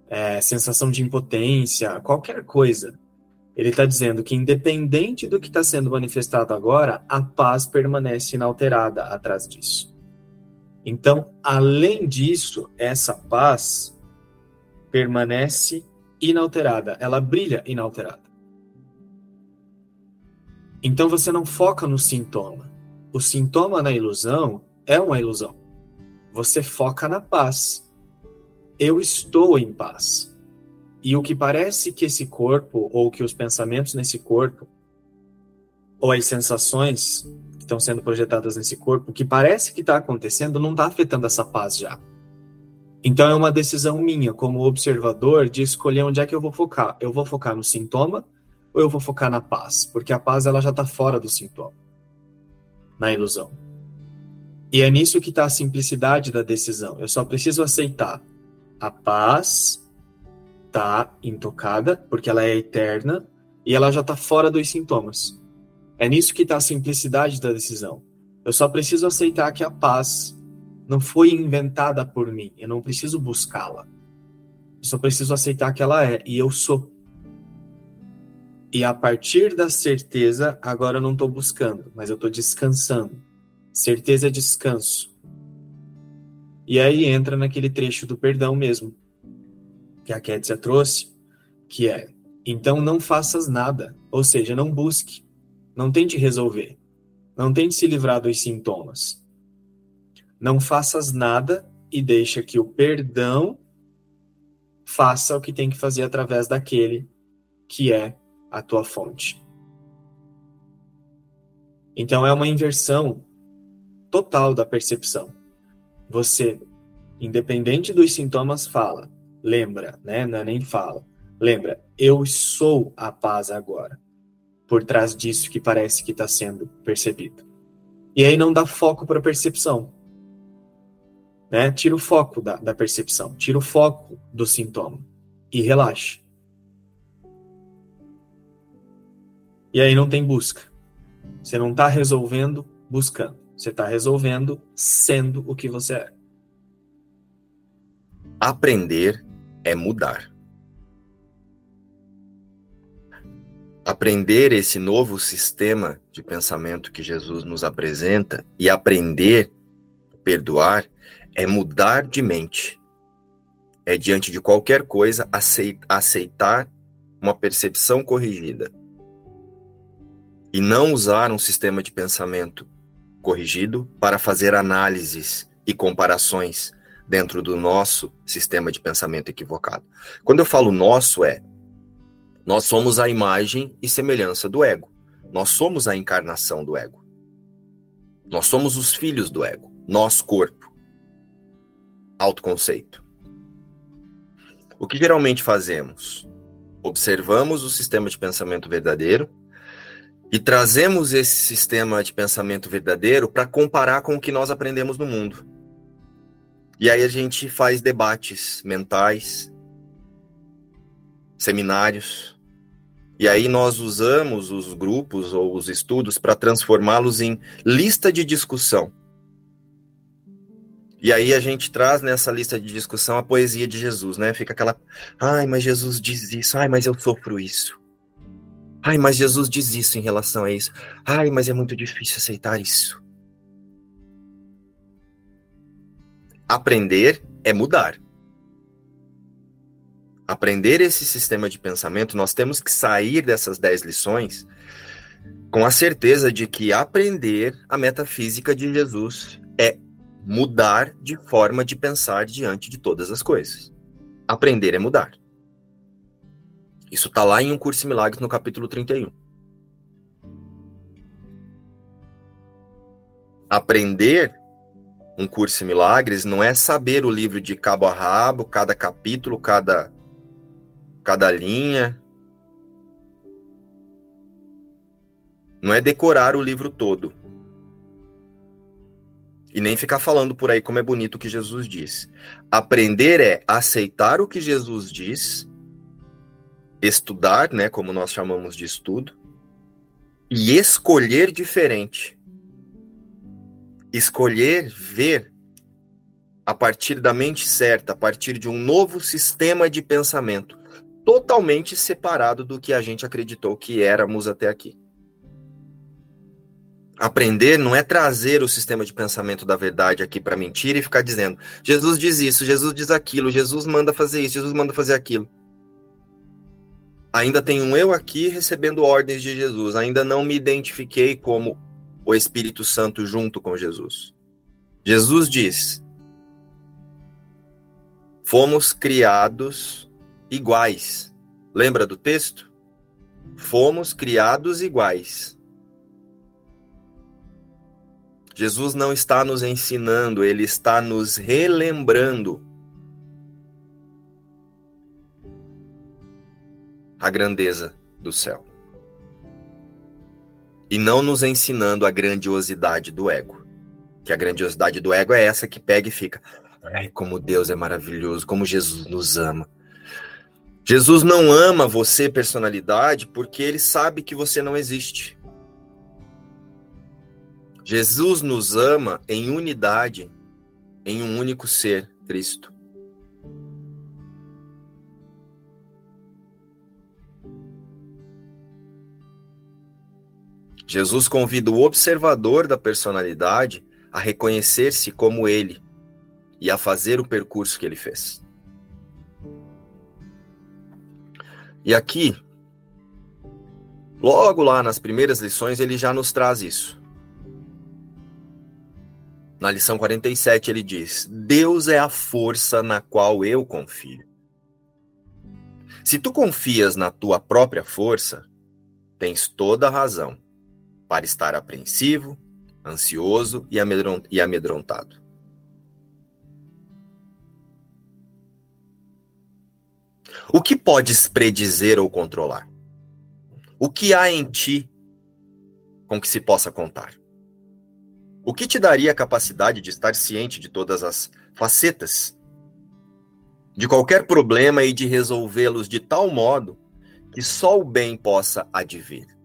é, sensação de impotência, qualquer coisa, ele está dizendo que, independente do que está sendo manifestado agora, a paz permanece inalterada atrás disso. Então, além disso, essa paz permanece inalterada, ela brilha inalterada. Então você não foca no sintoma. O sintoma na ilusão é uma ilusão. Você foca na paz. Eu estou em paz. E o que parece que esse corpo, ou que os pensamentos nesse corpo, ou as sensações que estão sendo projetadas nesse corpo, o que parece que está acontecendo não está afetando essa paz já. Então é uma decisão minha, como observador, de escolher onde é que eu vou focar. Eu vou focar no sintoma ou eu vou focar na paz? Porque a paz ela já está fora do sintoma, na ilusão. E é nisso que está a simplicidade da decisão. Eu só preciso aceitar a paz está intocada, porque ela é eterna, e ela já está fora dos sintomas. É nisso que está a simplicidade da decisão. Eu só preciso aceitar que a paz não foi inventada por mim, eu não preciso buscá-la. Eu só preciso aceitar que ela é, e eu sou. E a partir da certeza, agora eu não estou buscando, mas eu estou descansando. Certeza é descanso. E aí entra naquele trecho do perdão mesmo, que a Kétia trouxe, que é: então não faças nada, ou seja, não busque, não tente resolver, não tente se livrar dos sintomas. Não faças nada e deixa que o perdão faça o que tem que fazer através daquele que é a tua fonte. Então é uma inversão total da percepção. Você, independente dos sintomas, fala: Lembra, né? Não é nem fala. Lembra, eu sou a paz agora. Por trás disso que parece que está sendo percebido. E aí não dá foco para a percepção. Né? Tira o foco da, da percepção, tira o foco do sintoma e relaxa. E aí não tem busca. Você não está resolvendo buscando. Você está resolvendo sendo o que você é. Aprender é mudar. Aprender esse novo sistema de pensamento que Jesus nos apresenta e aprender perdoar é mudar de mente. É diante de qualquer coisa aceitar uma percepção corrigida e não usar um sistema de pensamento corrigido para fazer análises e comparações dentro do nosso sistema de pensamento equivocado. Quando eu falo nosso, é nós somos a imagem e semelhança do ego. Nós somos a encarnação do ego. Nós somos os filhos do ego. Nós, corpo. Autoconceito. O que geralmente fazemos? Observamos o sistema de pensamento verdadeiro e trazemos esse sistema de pensamento verdadeiro para comparar com o que nós aprendemos no mundo. E aí a gente faz debates mentais, seminários, e aí nós usamos os grupos ou os estudos para transformá-los em lista de discussão. E aí a gente traz nessa lista de discussão a poesia de Jesus, né? Fica aquela, ai, mas Jesus diz isso, ai, mas eu sofro isso. Ai, mas Jesus diz isso em relação a isso. Ai, mas é muito difícil aceitar isso. Aprender é mudar. Aprender esse sistema de pensamento, nós temos que sair dessas dez lições com a certeza de que aprender a metafísica de Jesus é mudar de forma de pensar diante de todas as coisas. Aprender é mudar. Isso está lá em Um Curso em Milagres, no capítulo 31. Aprender um curso em milagres não é saber o livro de cabo a rabo, cada capítulo, cada, cada linha. Não é decorar o livro todo. E nem ficar falando por aí como é bonito o que Jesus diz. Aprender é aceitar o que Jesus diz estudar, né, como nós chamamos de estudo, e escolher diferente. Escolher ver a partir da mente certa, a partir de um novo sistema de pensamento, totalmente separado do que a gente acreditou que éramos até aqui. Aprender não é trazer o sistema de pensamento da verdade aqui para mentira e ficar dizendo: Jesus diz isso, Jesus diz aquilo, Jesus manda fazer isso, Jesus manda fazer aquilo. Ainda tenho um eu aqui recebendo ordens de Jesus. Ainda não me identifiquei como o Espírito Santo junto com Jesus. Jesus diz: Fomos criados iguais. Lembra do texto? Fomos criados iguais. Jesus não está nos ensinando, ele está nos relembrando a grandeza do céu. E não nos ensinando a grandiosidade do ego. Que a grandiosidade do ego é essa que pega e fica. Ai, como Deus é maravilhoso, como Jesus nos ama. Jesus não ama você, personalidade, porque ele sabe que você não existe. Jesus nos ama em unidade, em um único ser, Cristo. Jesus convida o observador da personalidade a reconhecer-se como ele e a fazer o percurso que ele fez. E aqui, logo lá nas primeiras lições, ele já nos traz isso. Na lição 47, ele diz: Deus é a força na qual eu confio. Se tu confias na tua própria força, tens toda a razão para estar apreensivo, ansioso e amedrontado. O que podes predizer ou controlar? O que há em ti com que se possa contar? O que te daria a capacidade de estar ciente de todas as facetas de qualquer problema e de resolvê-los de tal modo que só o bem possa advir?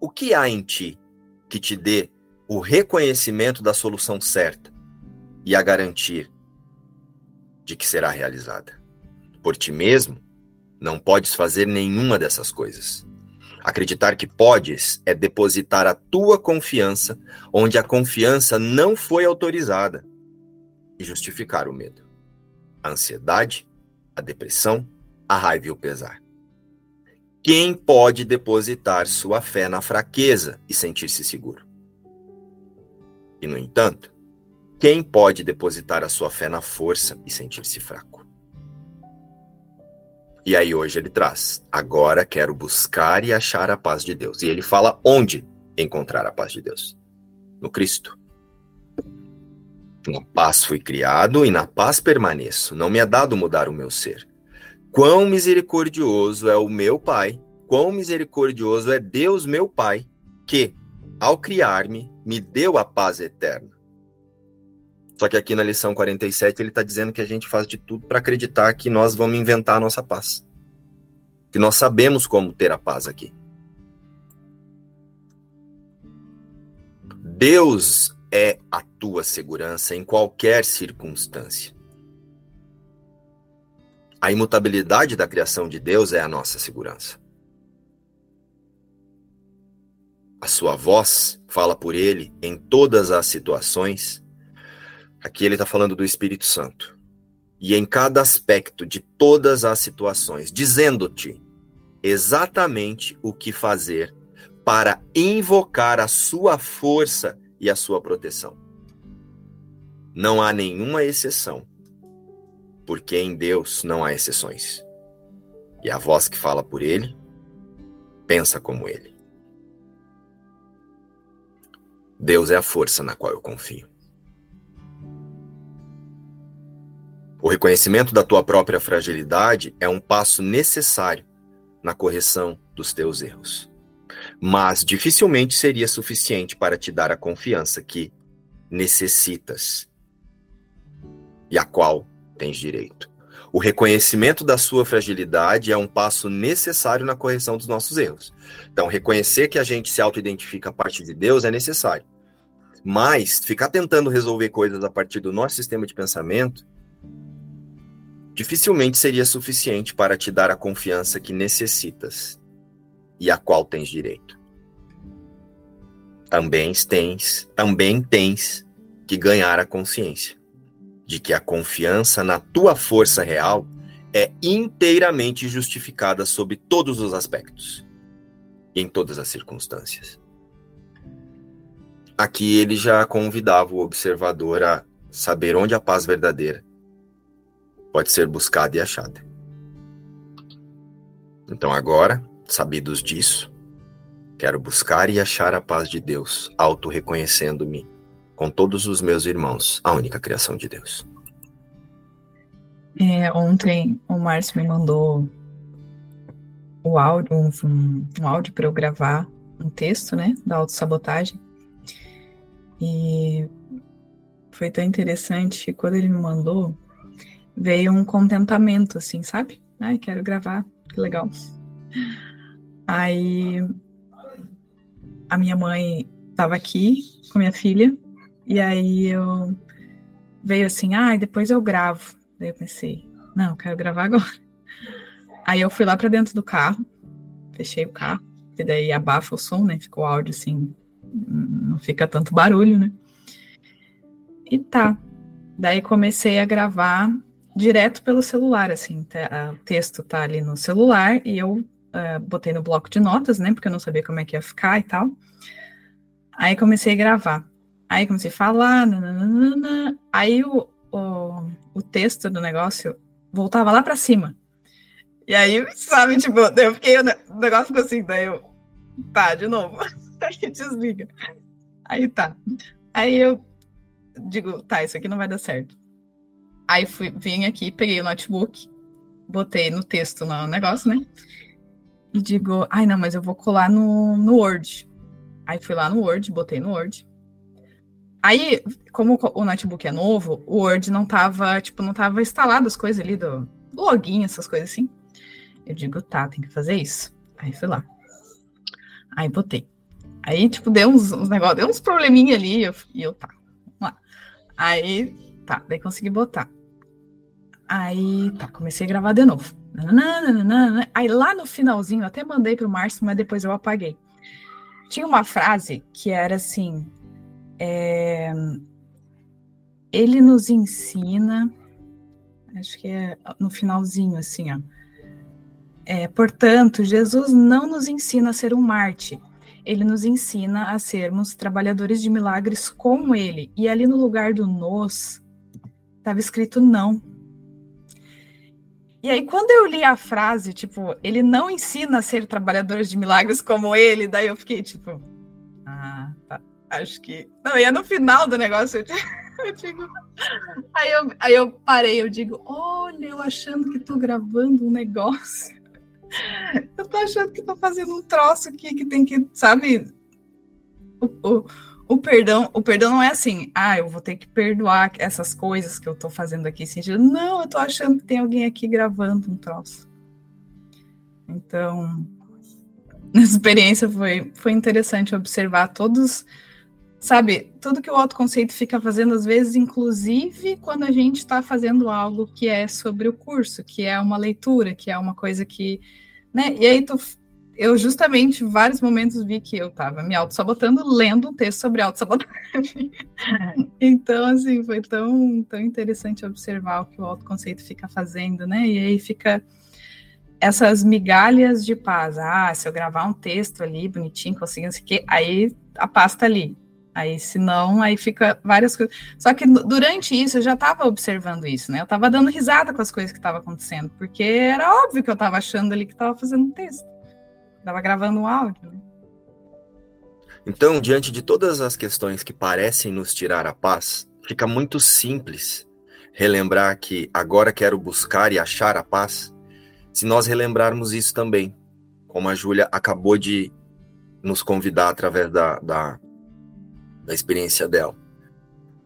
O que há em ti que te dê o reconhecimento da solução certa e a garantir de que será realizada? Por ti mesmo, não podes fazer nenhuma dessas coisas. Acreditar que podes é depositar a tua confiança onde a confiança não foi autorizada e justificar o medo, a ansiedade, a depressão, a raiva e o pesar. Quem pode depositar sua fé na fraqueza e sentir-se seguro? E, no entanto, quem pode depositar a sua fé na força e sentir-se fraco? E aí hoje ele traz: agora quero buscar e achar a paz de Deus. E ele fala onde encontrar a paz de Deus? No Cristo. Na paz fui criado e na paz permaneço. Não me é dado mudar o meu ser. Quão misericordioso é o meu Pai, quão misericordioso é Deus, meu Pai, que, ao criar-me, me deu a paz eterna. Só que aqui na lição 47 ele está dizendo que a gente faz de tudo para acreditar que nós vamos inventar a nossa paz. Que nós sabemos como ter a paz aqui. Deus é a tua segurança em qualquer circunstância. A imutabilidade da criação de Deus é a nossa segurança. A sua voz fala por ele em todas as situações Aqui ele está falando do Espírito Santo. E em cada aspecto de todas as situações, dizendo-te exatamente o que fazer para invocar a sua força e a sua proteção. Não há nenhuma exceção, porque em Deus não há exceções. E a voz que fala por ele pensa como ele. Deus é a força na qual eu confio. O reconhecimento da tua própria fragilidade é um passo necessário na correção dos teus erros. Mas dificilmente seria suficiente para te dar a confiança que necessitas e a qual tens direito. O reconhecimento da sua fragilidade é um passo necessário na correção dos nossos erros. Então, reconhecer que a gente se auto-identifica a partir de Deus é necessário. Mas ficar tentando resolver coisas a partir do nosso sistema de pensamento dificilmente seria suficiente para te dar a confiança que necessitas e a qual tens direito. Também tens, também tens que ganhar a consciência de que a confiança na tua força real é inteiramente justificada sob todos os aspectos e em todas as circunstâncias. Aqui ele já convidava o observador a saber onde a paz verdadeira pode ser buscada e achada. Então agora, sabidos disso, quero buscar e achar a paz de Deus, auto-reconhecendo-me com todos os meus irmãos, a única criação de Deus. É, ontem o Márcio me mandou o áudio, um, um áudio para eu gravar um texto, né, da autossabotagem. E foi tão interessante quando ele me mandou, veio um contentamento, assim, sabe? Ai, quero gravar, que legal. Aí a minha mãe estava aqui com minha filha, e aí eu veio assim, ah, depois eu gravo. Daí eu pensei, não, quero gravar agora. Aí eu fui lá para dentro do carro, fechei o carro, e daí abafa o som, né? Ficou o áudio assim, não fica tanto barulho, né? E tá. Daí comecei a gravar direto pelo celular, assim, o texto tá ali no celular e eu uh, botei no bloco de notas, né, porque eu não sabia como é que ia ficar e tal. Aí comecei a gravar. Aí comecei a falar, nananana, aí o, o, o texto do negócio voltava lá para cima. E aí, sabe, tipo, eu fiquei, o negócio ficou assim, daí eu, tá, de novo. [laughs] aí desliga. Aí tá. Aí eu digo, tá, isso aqui não vai dar certo. Aí fui, vim aqui, peguei o notebook, botei no texto no negócio, né? E digo, ai não, mas eu vou colar no, no Word. Aí fui lá no Word, botei no Word. Aí, como o notebook é novo, o Word não tava, tipo, não tava instalado as coisas ali do, login, essas coisas assim. Eu digo, tá, tem que fazer isso. Aí fui lá. Aí botei. Aí, tipo, deu uns, uns negócios, deu uns probleminha ali, e eu, e eu tá, vamos lá. Aí, tá, daí consegui botar. Aí, tá, comecei a gravar de novo. Aí lá no finalzinho, até mandei pro Márcio, mas depois eu apaguei. Tinha uma frase que era assim: é, ele nos ensina, acho que é no finalzinho, assim, ó. É, portanto, Jesus não nos ensina a ser um Marte, ele nos ensina a sermos trabalhadores de milagres como ele. E ali no lugar do nos, estava escrito não. E aí, quando eu li a frase, tipo, ele não ensina a ser trabalhadores de milagres como ele, daí eu fiquei tipo, ah, tá, acho que. Não, e é no final do negócio, [laughs] eu, digo. Aí eu, aí eu parei, eu digo, olha, eu achando que tô gravando um negócio. [laughs] Eu tô achando que tô fazendo um troço aqui que tem que, sabe? O, o, o, perdão, o perdão não é assim, ah, eu vou ter que perdoar essas coisas que eu tô fazendo aqui. Sentindo. Não, eu tô achando que tem alguém aqui gravando um troço. Então, nessa experiência foi, foi interessante observar todos, sabe, tudo que o autoconceito fica fazendo, às vezes, inclusive quando a gente está fazendo algo que é sobre o curso, que é uma leitura, que é uma coisa que, né, e aí tu, eu justamente, em vários momentos, vi que eu estava me auto-sabotando lendo um texto sobre auto-sabotagem. [laughs] então, assim, foi tão, tão interessante observar o que o autoconceito fica fazendo, né, e aí fica essas migalhas de paz. Ah, se eu gravar um texto ali bonitinho, conseguindo isso aqui, aí a paz tá ali. Aí, se não, aí fica várias coisas. Só que durante isso eu já estava observando isso, né? Eu estava dando risada com as coisas que estavam acontecendo, porque era óbvio que eu estava achando ali que estava fazendo um texto. Estava gravando um áudio. Né? Então, diante de todas as questões que parecem nos tirar a paz, fica muito simples relembrar que agora quero buscar e achar a paz se nós relembrarmos isso também, como a Júlia acabou de nos convidar através da, da, da experiência dela.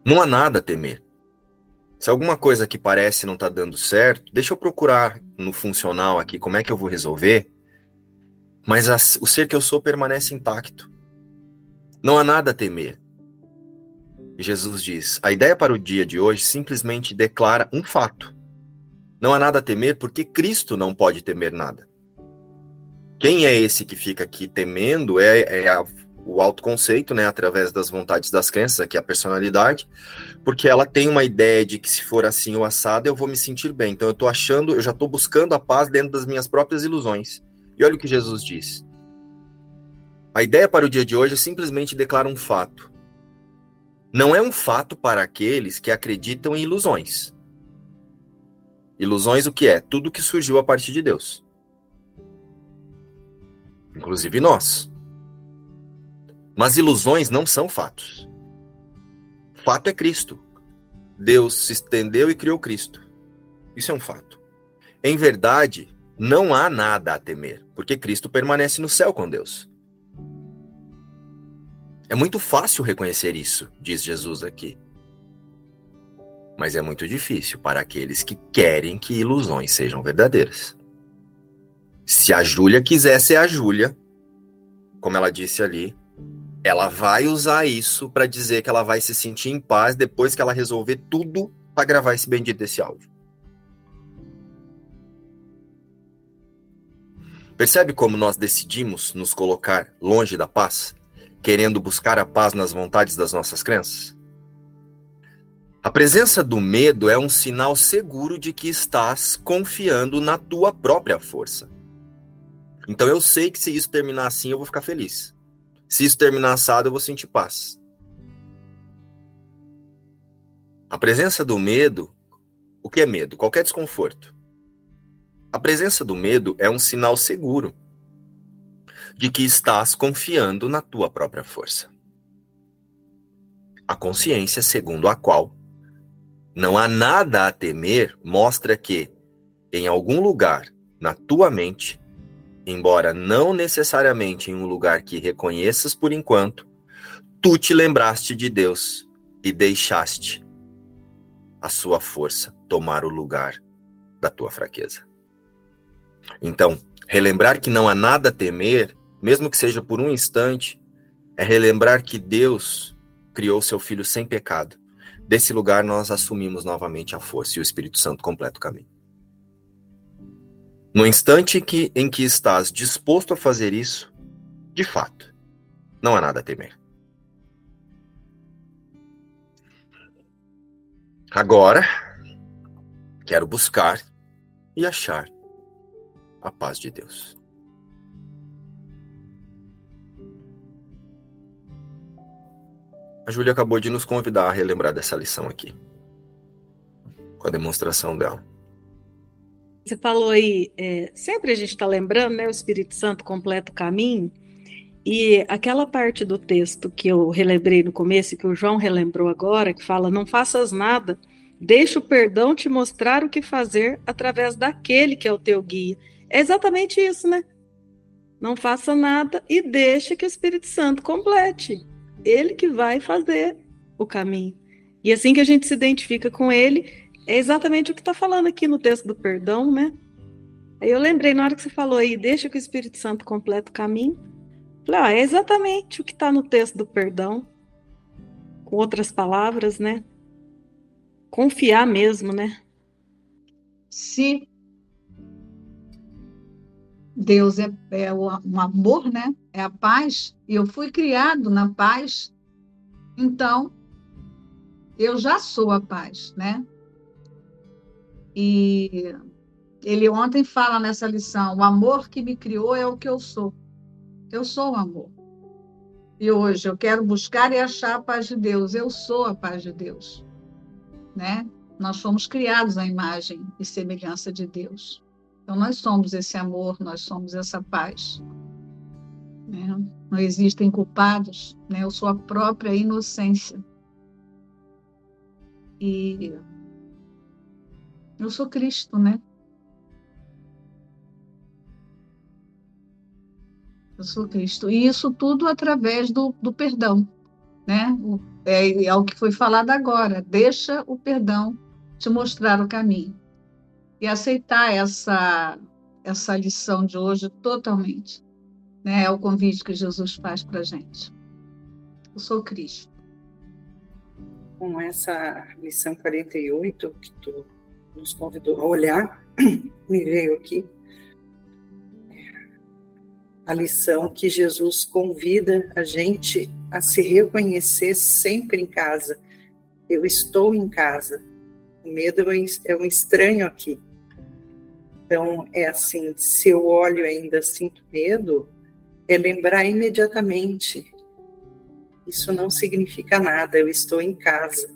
Não há nada a temer. Se alguma coisa que parece não está dando certo, deixa eu procurar no funcional aqui como é que eu vou resolver. Mas a, o ser que eu sou permanece intacto. Não há nada a temer. Jesus diz: a ideia para o dia de hoje simplesmente declara um fato. Não há nada a temer, porque Cristo não pode temer nada. Quem é esse que fica aqui temendo é, é a, o autoconceito, né, através das vontades das crenças, aqui a personalidade, porque ela tem uma ideia de que se for assim o assado, eu vou me sentir bem. Então eu estou achando, eu já estou buscando a paz dentro das minhas próprias ilusões. E olha o que Jesus diz. A ideia para o dia de hoje é simplesmente declarar um fato. Não é um fato para aqueles que acreditam em ilusões. Ilusões o que é? Tudo que surgiu a partir de Deus. Inclusive nós. Mas ilusões não são fatos. Fato é Cristo. Deus se estendeu e criou Cristo. Isso é um fato. Em verdade, não há nada a temer, porque Cristo permanece no céu com Deus. É muito fácil reconhecer isso, diz Jesus aqui mas é muito difícil para aqueles que querem que ilusões sejam verdadeiras. Se a Júlia quiser ser a Júlia, como ela disse ali, ela vai usar isso para dizer que ela vai se sentir em paz depois que ela resolver tudo para gravar esse bendito desse áudio. Percebe como nós decidimos nos colocar longe da paz, querendo buscar a paz nas vontades das nossas crenças? A presença do medo é um sinal seguro de que estás confiando na tua própria força. Então eu sei que se isso terminar assim, eu vou ficar feliz. Se isso terminar assado, eu vou sentir paz. A presença do medo, o que é medo? Qualquer desconforto. A presença do medo é um sinal seguro de que estás confiando na tua própria força. A consciência segundo a qual não há nada a temer mostra que, em algum lugar na tua mente, embora não necessariamente em um lugar que reconheças por enquanto, tu te lembraste de Deus e deixaste a sua força tomar o lugar da tua fraqueza. Então, relembrar que não há nada a temer, mesmo que seja por um instante, é relembrar que Deus criou seu filho sem pecado. Desse lugar nós assumimos novamente a força e o Espírito Santo completa o caminho. No instante que, em que estás disposto a fazer isso, de fato, não há nada a temer. Agora, quero buscar e achar a paz de Deus. A Júlia acabou de nos convidar a relembrar dessa lição aqui, com a demonstração dela. Você falou aí, é, sempre a gente está lembrando, né? O Espírito Santo completa o caminho. E aquela parte do texto que eu relembrei no começo, que o João relembrou agora, que fala: Não faças nada, deixa o perdão te mostrar o que fazer através daquele que é o teu guia. É exatamente isso, né? Não faça nada e deixa que o Espírito Santo complete. Ele que vai fazer o caminho. E assim que a gente se identifica com ele, é exatamente o que está falando aqui no texto do perdão, né? Aí eu lembrei, na hora que você falou aí, deixa que o Espírito Santo complete o caminho. Falei, ah, é exatamente o que está no texto do perdão. Com outras palavras, né? Confiar mesmo, né? Se Deus é, é o, um amor, né? É a paz, e eu fui criado na paz, então eu já sou a paz, né? E ele ontem fala nessa lição: o amor que me criou é o que eu sou. Eu sou o amor. E hoje eu quero buscar e achar a paz de Deus. Eu sou a paz de Deus. Né? Nós fomos criados à imagem e semelhança de Deus. Então nós somos esse amor, nós somos essa paz. Né? Não existem culpados, né? Eu sou a própria inocência. E eu sou Cristo, né? Eu sou Cristo. E isso tudo através do, do perdão, né? O, é, é o que foi falado agora. Deixa o perdão te mostrar o caminho. E aceitar essa, essa lição de hoje totalmente. Né? É o convite que Jesus faz para a gente. Eu sou Cristo. Com essa lição 48 que tu nos convidou a olhar, [clears throat] me veio aqui a lição que Jesus convida a gente a se reconhecer sempre em casa. Eu estou em casa. O medo é um estranho aqui. Então, é assim: se eu olho e ainda sinto medo, é lembrar imediatamente. Isso não significa nada, eu estou em casa.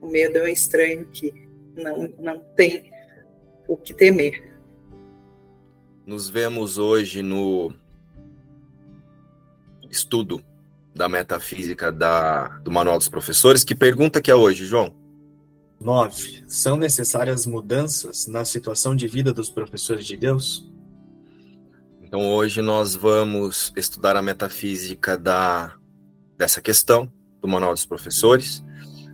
O medo é um estranho aqui não, não tem o que temer. Nos vemos hoje no estudo da metafísica da, do Manual dos Professores. Que pergunta que é hoje, João? 9. São necessárias mudanças na situação de vida dos professores de Deus? Então, hoje nós vamos estudar a metafísica da, dessa questão do Manual dos Professores.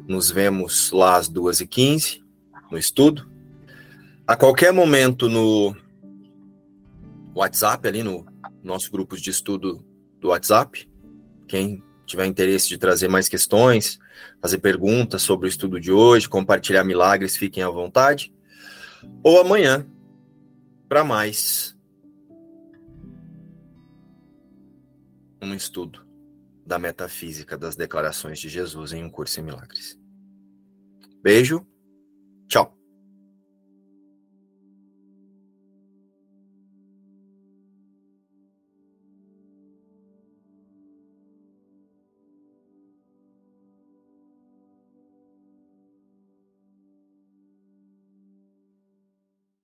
Nos vemos lá às 2h15 no estudo. A qualquer momento no WhatsApp, ali no nosso grupo de estudo do WhatsApp, quem tiver interesse de trazer mais questões, fazer perguntas sobre o estudo de hoje, compartilhar milagres, fiquem à vontade. Ou amanhã, para mais um estudo da metafísica das declarações de Jesus em um curso em milagres. Beijo Ciao.